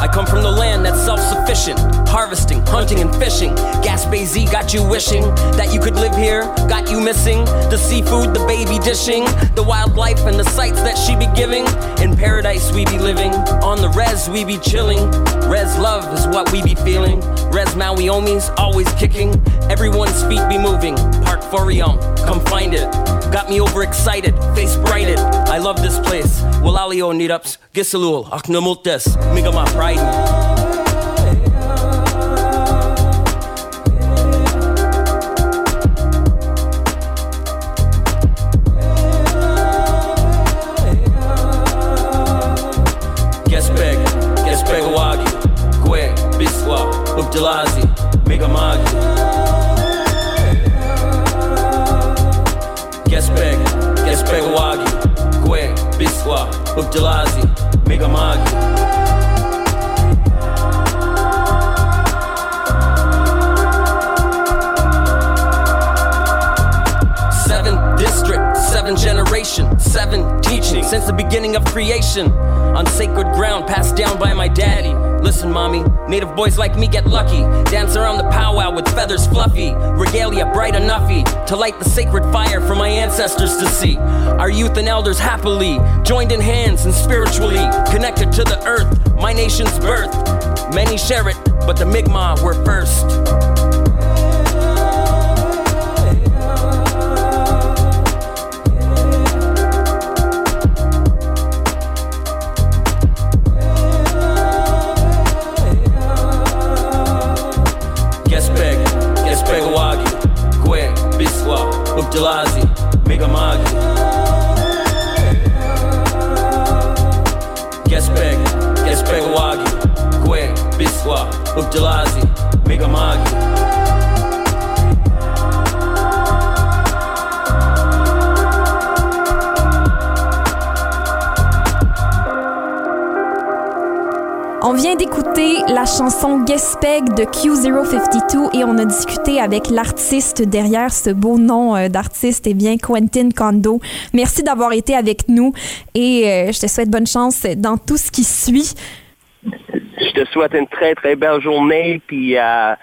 I come from the land that's self-sufficient, harvesting, hunting, and fishing. Gaspé Z got you wishing that you could live here, got you missing the seafood, the baby dishing, the wildlife and the sights that she be giving. In paradise we be living, on the res we be chilling. Res love is what we be feeling. Res Maui homies always kicking, everyone's feet be moving. Park Forion, come find it. Got me overexcited, face brighted. I love this place. Walalio need ups, Gisalul, Aknamultes, Migama pride. Ubdalazi, Megamagi. Gespek, Gespek Wagi, Gwe, Biswa, Ubdalazi, Megamagi. Seven district, seven generation, seven teaching since the beginning of creation. On sacred ground passed down by my daddy. Listen, mommy, native boys like me get lucky. Dance around the powwow with feathers fluffy. Regalia bright enoughy to light the sacred fire for my ancestors to see. Our youth and elders happily joined in hands and spiritually connected to the earth, my nation's birth. Many share it, but the Mi'kmaq were first. On vient d'écouter la chanson Gespeg de Q052 et on a discuté avec l'artiste derrière ce beau nom euh, d'artiste, et bien Quentin Kondo. Merci d'avoir été avec nous et euh, je te souhaite bonne chance dans tout ce qui suit. Je te souhaite une très, très belle journée, puis euh,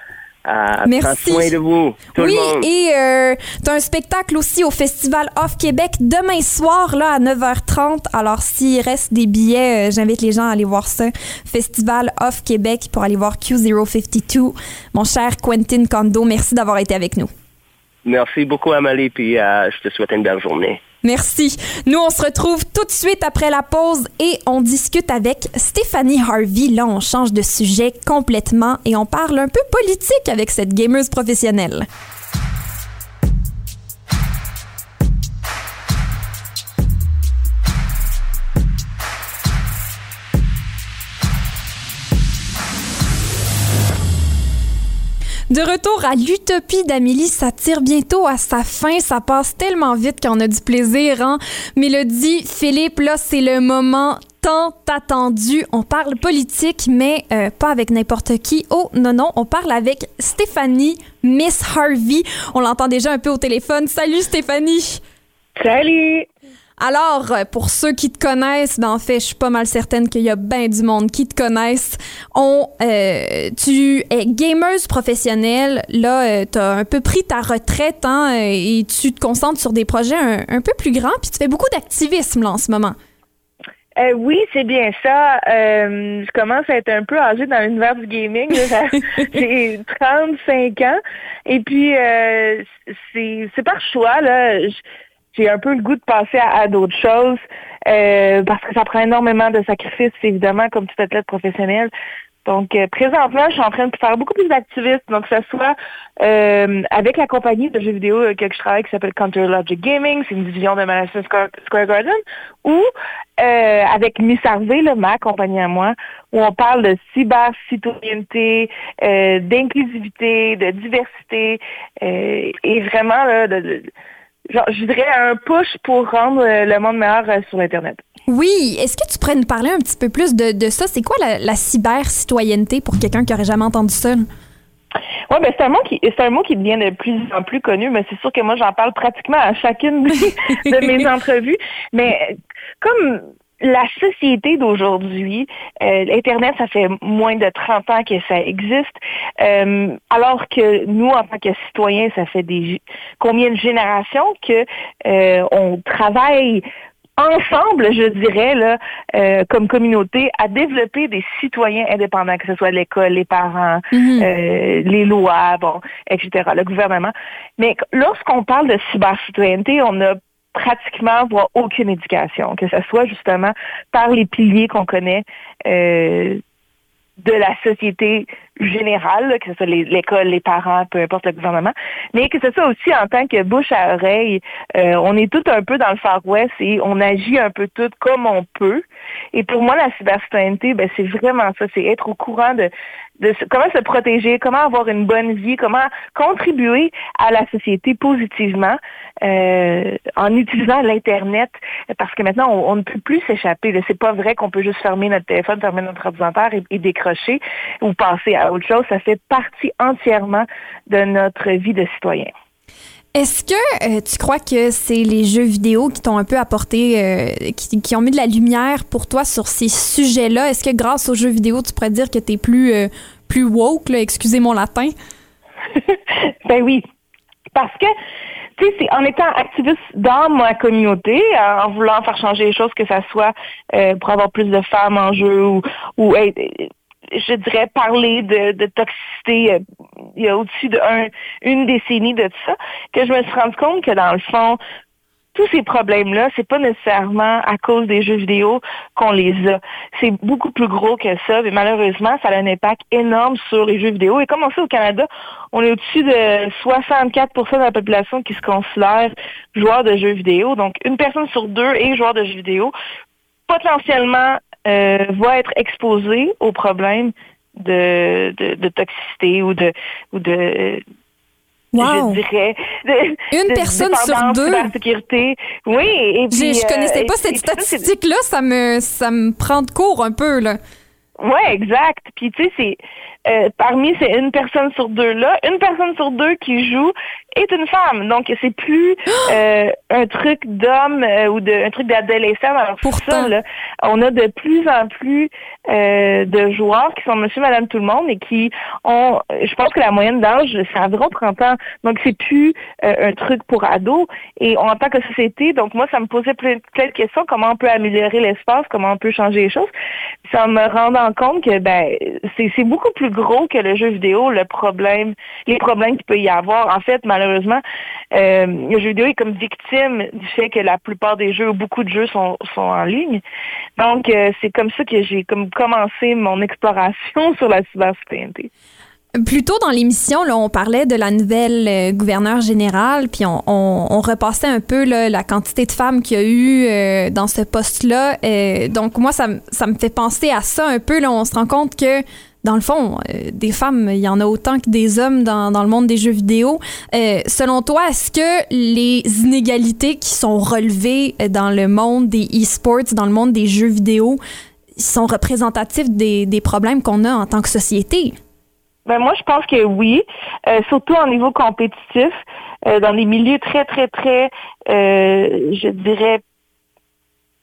euh, Merci. soin de vous, tout oui, le monde. et euh, tu as un spectacle aussi au Festival Off Québec demain soir là, à 9h30. Alors, s'il reste des billets, euh, j'invite les gens à aller voir ça. Festival Off Québec pour aller voir Q052. Mon cher Quentin Kondo, merci d'avoir été avec nous. Merci beaucoup, Amalie, puis euh, je te souhaite une belle journée. Merci. Nous, on se retrouve tout de suite après la pause et on discute avec Stéphanie Harvey. Là, on change de sujet complètement et on parle un peu politique avec cette gameuse professionnelle. De retour à l'utopie d'Amélie, ça tire bientôt à sa fin. Ça passe tellement vite qu'on a du plaisir, hein? Mélodie, Philippe, là, c'est le moment tant attendu. On parle politique, mais euh, pas avec n'importe qui. Oh, non, non, on parle avec Stéphanie, Miss Harvey. On l'entend déjà un peu au téléphone. Salut, Stéphanie! Salut! Alors, euh, pour ceux qui te connaissent, ben en fait, je suis pas mal certaine qu'il y a bien du monde qui te connaissent. On, euh, tu es gameuse professionnelle. Là, tu as un peu pris ta retraite hein, euh, et tu te concentres sur des projets un, un peu plus grands. Puis tu fais beaucoup d'activisme là en ce moment. Euh, oui, c'est bien ça. Euh, je commence à être un peu âgée dans l'univers du gaming. J'ai 35 ans. Et puis, euh, c'est c'est par choix. là. J'ai un peu le goût de passer à, d'autres choses euh, parce que ça prend énormément de sacrifices, évidemment, comme toute athlète professionnelle. Donc, euh, présentement, je suis en train de faire beaucoup plus d'activisme, donc que ce soit euh, avec la compagnie de jeux vidéo euh, que je travaille qui s'appelle Counter Logic Gaming, c'est une division de Madison Square, Square Garden, ou euh, avec Miss Harvey, là, ma compagnie à moi, où on parle de cyber-citoyenneté, euh, d'inclusivité, de diversité, euh, et vraiment, là, de, de- genre, je dirais un push pour rendre euh, le monde meilleur euh, sur Internet. Oui, est-ce que tu pourrais nous parler un petit peu plus de, de ça? C'est quoi la, la cyber-citoyenneté pour quelqu'un qui aurait jamais entendu ça? Oui, ben c'est un mot qui c'est un mot qui devient de plus en plus connu, mais c'est sûr que moi j'en parle pratiquement à chacune de, mes entrevues. Mais comme la société d'aujourd'hui, euh, Internet, ça fait moins de 30 ans que ça existe, euh, alors que nous, en tant que citoyens, ça fait des combien de générations que euh, on travaille ensemble, je dirais, là, euh, comme communauté, à développer des citoyens indépendants, que ce soit l'école, les parents, Mhm. euh, les lois, bon, etc., le gouvernement. Mais lorsqu'on parle de cybercitoyenneté, on a pratiquement voire aucune éducation, que ce soit justement par les piliers qu'on connaît euh, de la société générale, que ce soit l'école, les parents, peu importe le gouvernement, mais que ce soit aussi en tant que bouche à oreille, euh, on est tout un peu dans le Far West et on agit un peu tout comme on peut. Et pour moi, la cybercitoyenneté, ben, c'est vraiment ça, c'est être au courant de, comment se protéger, comment avoir une bonne vie, comment contribuer à la société positivement euh, en utilisant l'Internet, parce que maintenant, on, ne peut plus s'échapper. C'est pas vrai qu'on peut juste fermer notre téléphone, fermer notre ordinateur et décrocher ou passer à autre chose. Ça fait partie entièrement de notre vie de citoyen. Est-ce que euh, tu crois que c'est les jeux vidéo qui t'ont un peu apporté, euh, qui, ont mis de la lumière pour toi sur ces sujets-là? Est-ce que grâce aux jeux vidéo, tu pourrais dire que tu plus, euh, plus woke, là, excusez mon latin? ben oui. Parce que, tu sais, c'est en étant activiste dans ma communauté, euh, en voulant faire changer les choses, que ça soit pour avoir plus de femmes en jeu ou, ou être- je dirais parler de, de toxicité euh, il y a au-dessus d'une une décennie de tout ça, que je me suis rendu compte que dans le fond, tous ces problèmes-là, c'est pas nécessairement à cause des jeux vidéo qu'on les a. C'est beaucoup plus gros que ça, mais malheureusement, ça a un impact énorme sur les jeux vidéo. Et comme on sait au Canada, on est au-dessus de 64% de la population qui se considère joueur de jeux vidéo. Donc, une personne sur deux est joueur de jeux vidéo. Potentiellement, euh, va être exposée aux problèmes de, de, de toxicité ou de ou de Wow. je dirais. de- Une de personne sur deux. cybersécurité. Oui, et puis. Je, je connaissais euh, pas et- cette statistique-là, ça me, ça me prend de court un peu, là. Ouais, exact. Puis tu sais, c'est euh, parmi ces une personne sur deux là, une personne sur deux qui joue est une femme. Donc c'est plus euh, un truc d'homme euh, ou de un truc d'adolescent leur Pourtant. sous-sol, là. On a de plus en plus euh, de joueurs qui sont monsieur, madame, tout le monde et qui ont je pense que la moyenne d'âge, c'est environ 30 ans. Donc c'est plus un truc pour ados. Et en tant que société, donc moi, ça me posait plein, plein de questions. Comment on peut améliorer l'espace? Comment on peut changer les choses? En me rendant compte que ben c'est c'est beaucoup plus gros que le jeu vidéo, le problème, les problèmes qu'il peut y avoir. En fait, malheureusement, euh, le jeu vidéo est comme victime du fait que la plupart des jeux, ou beaucoup de jeux sont, sont en ligne. Donc, euh, c'est comme ça que j'ai comme commencé mon exploration sur la cybercitoyenneté. Plus tôt dans l'émission, là, on parlait de la nouvelle euh, gouverneure générale, puis on, repassait un peu la quantité de femmes qu'il y a eu euh, dans ce poste-là. Donc moi, ça, ça me fait penser à ça un peu. Là, on se rend compte que dans le fond, euh, des femmes, il y en a autant que des hommes dans, dans le monde des jeux vidéo. Euh, selon toi, est-ce que les inégalités qui sont relevées euh, dans le monde des e-sports, dans le monde des jeux vidéo, sont représentatifs des, des problèmes qu'on a en tant que société? Ben moi, je pense que oui, euh, surtout au niveau compétitif, euh, dans des milieux très, très, très, euh, je dirais,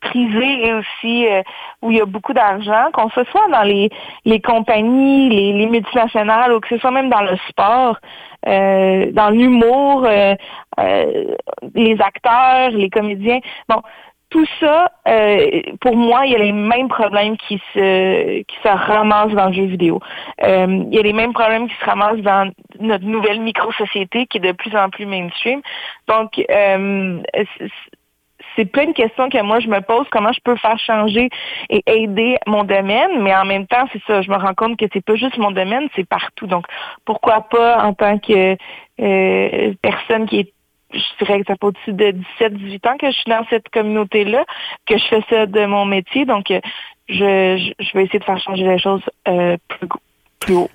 prisés et aussi euh, où il y a beaucoup d'argent, qu'on se soit dans les, les compagnies, les, les multinationales ou que ce soit même dans le sport, euh, dans l'humour, euh, euh, les acteurs, les comédiens. Bon, tout ça, euh, pour moi, il y a les mêmes problèmes qui se qui se ramassent dans le jeu vidéo. Euh, il y a les mêmes problèmes qui se ramassent dans notre nouvelle micro-société qui est de plus en plus mainstream. Donc, c'est- plein de questions que moi je me pose, comment je peux faire changer et aider mon domaine, mais en même temps, c'est ça, je me rends compte que c'est pas juste mon domaine, c'est partout. Donc, pourquoi pas en tant que euh, personne qui est je dirais que ça fait au-dessus de 17-18 ans que je suis dans cette communauté-là, que je fais ça de mon métier. Donc, euh, je, je, vais essayer de faire changer les choses euh, plus, plus haut.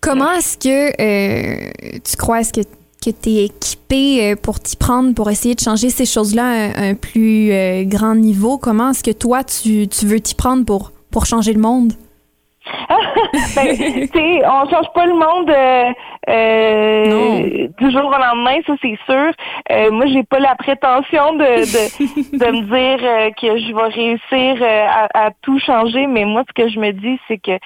Comment est-ce que tu crois, est-ce que, que tu es équipé euh, pour t'y prendre, pour essayer de changer ces choses-là à un, plus euh, grand niveau? Comment est-ce que toi, tu, tu veux t'y prendre pour, pour changer le monde? ben, on change pas le monde euh, euh, du jour au lendemain, ça c'est sûr. Euh, moi, j'ai pas la prétention de, de, de me dire euh, que je vais réussir euh, à, à tout changer, mais moi, ce que je me dis, c'est que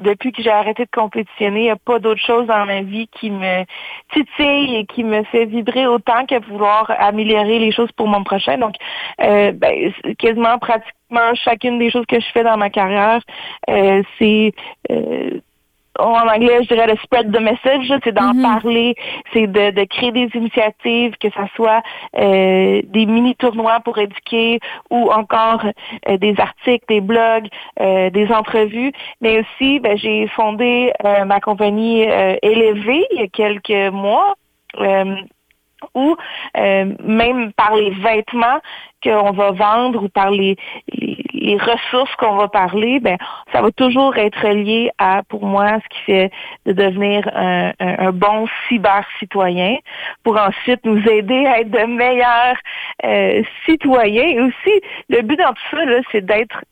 depuis que j'ai arrêté de compétitionner, il n'y a pas d'autre chose dans ma vie qui me titille et qui me fait vibrer autant que vouloir améliorer les choses pour mon prochain. Donc, euh, ben, quasiment pratiquement chacune des choses que je fais dans ma carrière, euh, c'est euh, en anglais, je dirais le spread the message, c'est d'en parler, c'est de, de créer des initiatives, que ça soit euh, des mini-tournois pour éduquer ou encore euh, des articles, des blogs, euh, des entrevues. Mais aussi, ben, j'ai fondé euh, ma compagnie euh, Élevé il y a quelques mois. Ou euh, même par les vêtements qu'on va vendre ou par les, les, les ressources qu'on va parler, ben ça va toujours être lié à, pour moi, ce qui fait de devenir un, un, un bon cyber-citoyen pour ensuite nous aider à être de meilleurs euh, citoyens. Et aussi, le but dans tout ça, c'est d'être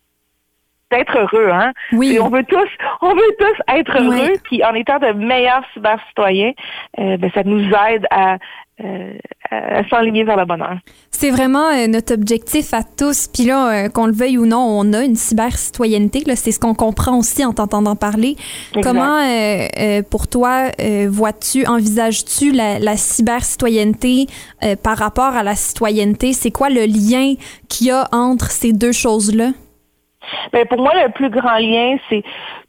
d'être heureux, hein. Oui. Et on veut tous, on veut tous être heureux, puis en étant de meilleurs cyber-citoyens, euh, ben, ça nous aide à, euh, à s'enligner vers le bonheur. C'est vraiment euh, notre objectif à tous. Puis là, euh, qu'on le veuille ou non, on a une cyber-citoyenneté. C'est ce qu'on comprend aussi en t'entendant parler. Exact. Comment, euh, pour toi, vois-tu, envisages-tu la, la cyber-citoyenneté par rapport à la citoyenneté? C'est quoi le lien qu'il y a entre ces deux choses-là? Ben, pour moi, le plus grand lien, c'est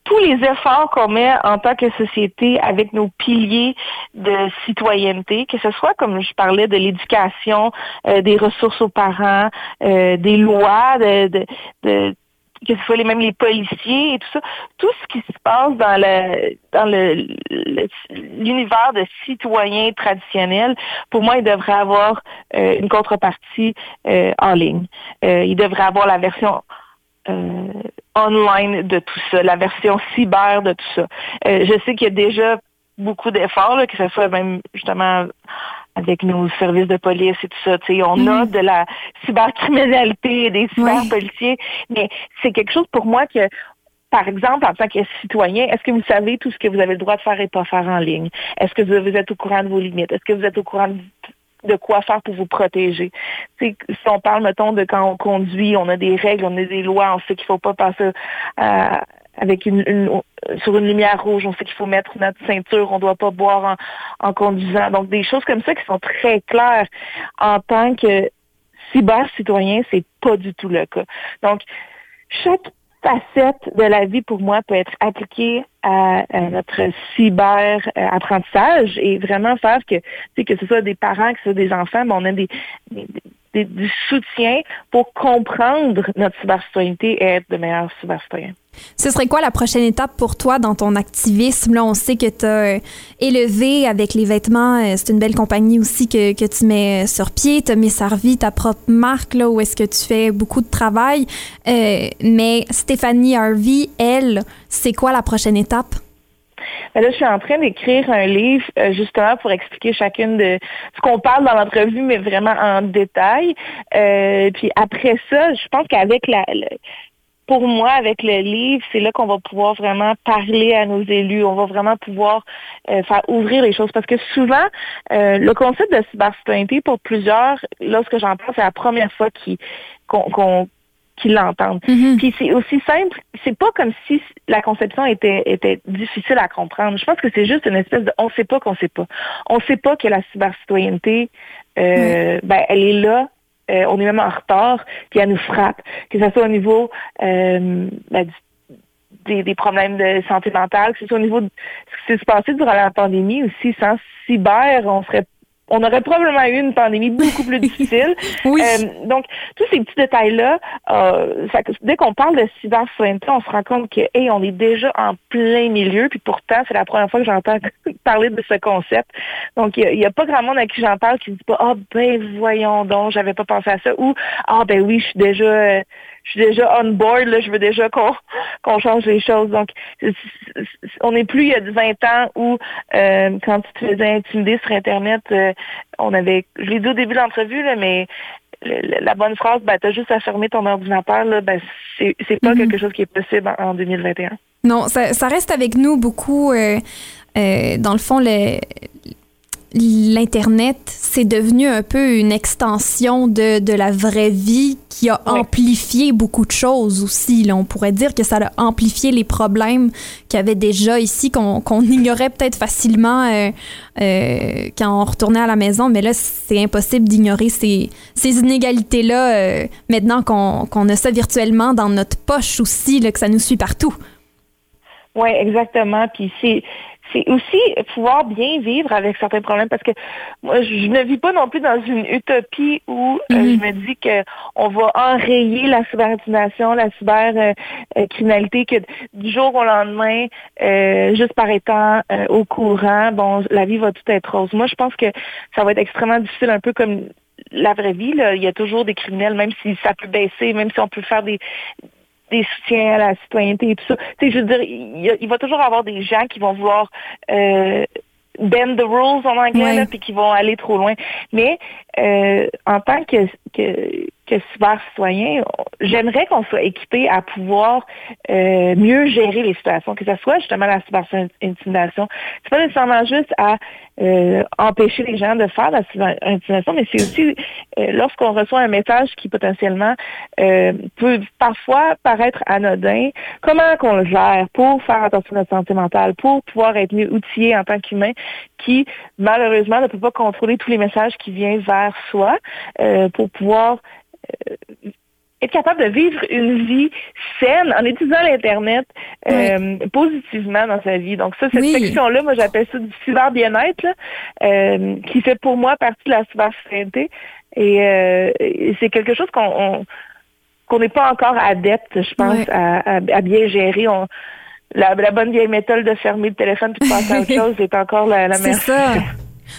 tous les efforts qu'on met en tant que société avec nos piliers de citoyenneté, que ce soit comme je parlais de l'éducation, euh, des ressources aux parents, euh, des lois, de, de, de que ce soit les, même les policiers et tout ça, tout ce qui se passe dans le dans le l'univers de citoyens traditionnels, pour moi, il devrait avoir euh, une contrepartie euh, en ligne. Euh, il devrait avoir la version euh, online de tout ça, la version cyber de tout ça. Euh, je sais qu'il y a déjà beaucoup d'efforts, là, que ce soit même justement avec nos services de police et tout ça. Tu sais, on a de la cybercriminalité et des cyberpoliciers, mais c'est quelque chose pour moi que par exemple, en tant que citoyen, est-ce que vous savez tout ce que vous avez le droit de faire et pas faire en ligne? Est-ce que vous êtes au courant de vos limites? Est-ce que vous êtes au courant de quoi faire pour vous protéger. si on parle, mettons, de quand on conduit, on a des règles, on a des lois, on sait qu'il faut pas passer euh, avec une, sur une lumière rouge, on sait qu'il faut mettre notre ceinture, on doit pas boire en, en conduisant. Donc, des choses comme ça qui sont très claires en tant que cyber-citoyen, c'est pas du tout le cas. Donc, chaque facette de la vie pour moi peut être appliquée à, notre cyber euh, apprentissage et vraiment faire que que ce soit des parents, que ce soit des enfants, mais on a des, du soutien pour comprendre notre cybercitoyenneté et être de meilleurs cybercitoyens. Ce serait quoi la prochaine étape pour toi dans ton activisme? Là, on sait que tu as euh, élevé avec les vêtements. Euh, c'est une belle compagnie aussi que, que tu mets euh, sur pied. Tu as mis Sarvi, ta propre marque, là, où est-ce que tu fais beaucoup de travail. mais Stéphanie Harvey, elle, c'est quoi la prochaine étape? Ben là, je suis en train d'écrire un livre justement pour expliquer chacune de ce qu'on parle dans l'entrevue, mais vraiment en détail. puis après ça, je pense qu'avec la, pour moi, avec le livre, c'est là qu'on va pouvoir vraiment parler à nos élus. On va vraiment pouvoir euh, faire ouvrir les choses. Parce que souvent, euh, le concept de cybercitoyenneté, pour plusieurs, lorsque j'en parle, c'est la première fois qu'ils qu'on l'entendent. Mm-hmm. Puis c'est aussi simple, c'est pas comme si la conception était, était difficile à comprendre. Je pense que c'est juste une espèce de on sait pas qu'on sait pas. On sait pas que la cybercitoyenneté, euh, ben, elle est là euh, on est même en retard, puis elle nous frappe, que ce soit au niveau euh, ben, des, des, problèmes de santé mentale, que ce soit au niveau de ce qui s'est passé durant la pandémie aussi, sans cyber, on serait on aurait probablement eu une pandémie beaucoup plus difficile. oui. Euh, donc, tous ces petits détails-là, euh, dès qu'on parle de cybercitoyenneté, on se rend compte que, hey, on est déjà en plein milieu, puis pourtant, c'est la première fois que j'entends parler de ce concept. Donc, il n'y a, pas grand monde à qui j'en parle qui dit pas, ah, ben, voyons donc, j'avais pas pensé à ça, ou, ah, ben oui, je suis déjà... Euh, je suis déjà on board, là, je veux déjà qu'on change les choses. Donc, on n'est plus il y a 20 ans où euh, quand tu te faisais intimider sur Internet, euh, on avait, je l'ai dit au début de l'entrevue, là, mais la bonne phrase, ben, t'as juste à fermer ton ordinateur, là, ben, c'est, pas mm-hmm. quelque chose qui est possible en, 2021. Non, ça, ça, reste avec nous beaucoup. Euh, dans le fond, le, l'Internet, c'est devenu un peu une extension de, de la vraie vie qui a amplifié beaucoup de choses aussi. Là. On pourrait dire que ça a amplifié les problèmes qu'il y avait déjà ici, qu'on ignorait peut-être facilement euh, euh, quand on retournait à la maison. Mais là, c'est impossible d'ignorer ces, ces inégalités-là euh, maintenant qu'on a ça virtuellement dans notre poche aussi, là, que ça nous suit partout. Oui, exactement. Puis c'est c'est aussi pouvoir bien vivre avec certains problèmes parce que moi je ne vis pas non plus dans une utopie où euh, mhm. je me dis que on va enrayer la cyberintimidation, la cybercriminalité, que du jour au lendemain, euh, juste par étant euh, au courant, bon, la vie va tout être rose. Moi, je pense que ça va être extrêmement difficile, un peu comme la vraie vie, là, il y a toujours des criminels, même si ça peut baisser, même si on peut faire des, des soutiens à la citoyenneté et tout ça. Tu sais, je veux dire, il, va toujours avoir des gens qui vont vouloir euh, bend the rules en anglais, puis qui vont aller trop loin. Mais euh, en tant que, que, que cyber-citoyen, j'aimerais qu'on soit équipé à pouvoir euh, mieux gérer les situations, que ce soit justement la cyber-intimidation. C'est pas nécessairement juste à euh, empêcher les gens de faire la cyber-intimidation, mais c'est aussi euh, lorsqu'on reçoit un message qui potentiellement peut parfois paraître anodin, comment qu'on le gère pour faire attention à notre santé mentale, pour pouvoir être mieux outillé en tant qu'humain qui, malheureusement, ne peut pas contrôler tous les messages qui viennent vers soi pour pouvoir être capable de vivre une vie saine en utilisant l'Internet euh, positivement dans sa vie. Donc ça, cette Oui. section-là, moi j'appelle ça du cyber bien-être, euh, qui fait pour moi partie de la cybersécurité. Et, euh, et c'est quelque chose qu'on on- qu'on n'est pas encore adepte, je pense, à, à- à bien gérer. On, la, la bonne vieille méthode de fermer le téléphone puis de passer à autre chose est encore la, la C'est meilleure.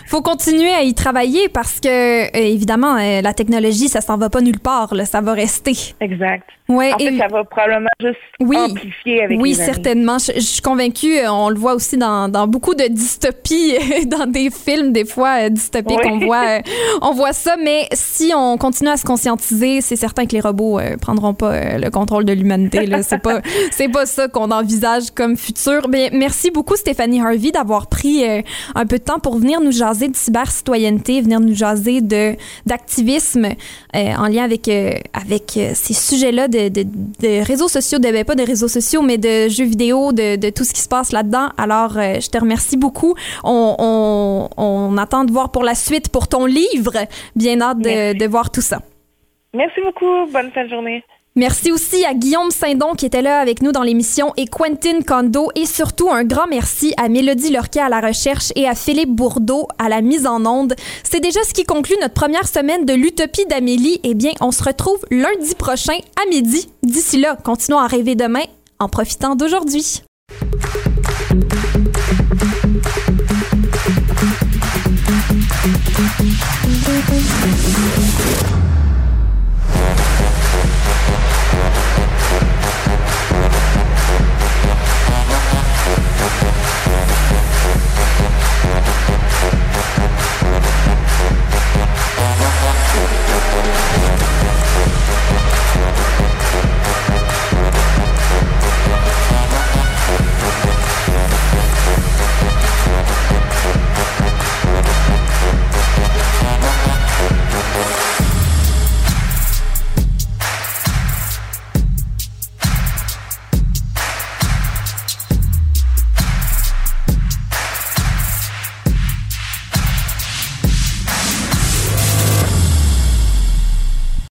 Faut continuer à y travailler parce que, euh, évidemment, euh, la technologie, ça s'en va pas nulle part. Là, ça va rester. Exact. Ouais, En fait, et- ça va probablement juste Oui. amplifier avec oui, les certainement. Je, je suis convaincue, euh, on le voit aussi dans, dans beaucoup de dystopies, dans des films, des fois, dystopiques, Oui. on, voit, on voit ça. Mais si on continue à se conscientiser, c'est certain que les robots euh, prendront pas euh, le contrôle de l'humanité. C'est pas, c'est pas ça qu'on envisage comme futur. Mais merci beaucoup, Stéphanie Harvey, d'avoir pris euh, un peu de temps pour venir nous jaser de cybercitoyenneté, venir nous jaser de d'activisme euh, en lien avec euh, avec euh, ces sujets-là de, de, de réseaux sociaux, de ben, pas de réseaux sociaux, mais de jeux vidéo, de, de tout ce qui se passe là-dedans. Alors, je te remercie beaucoup. On, on, on attend de voir pour la suite pour ton livre. Bien hâte de, de voir tout ça. Merci beaucoup. Bonne fin de journée. Merci aussi à Guillaume Saindon qui était là avec nous dans l'émission et Quentin Condo et surtout un grand merci à Mélodie Lorquet à la recherche et à Philippe Bourdeau à la mise en onde. C'est déjà ce qui conclut notre première semaine de l'Utopie d'Amélie. Eh bien, on se retrouve lundi prochain à midi. D'ici là, continuons à rêver demain en profitant d'aujourd'hui.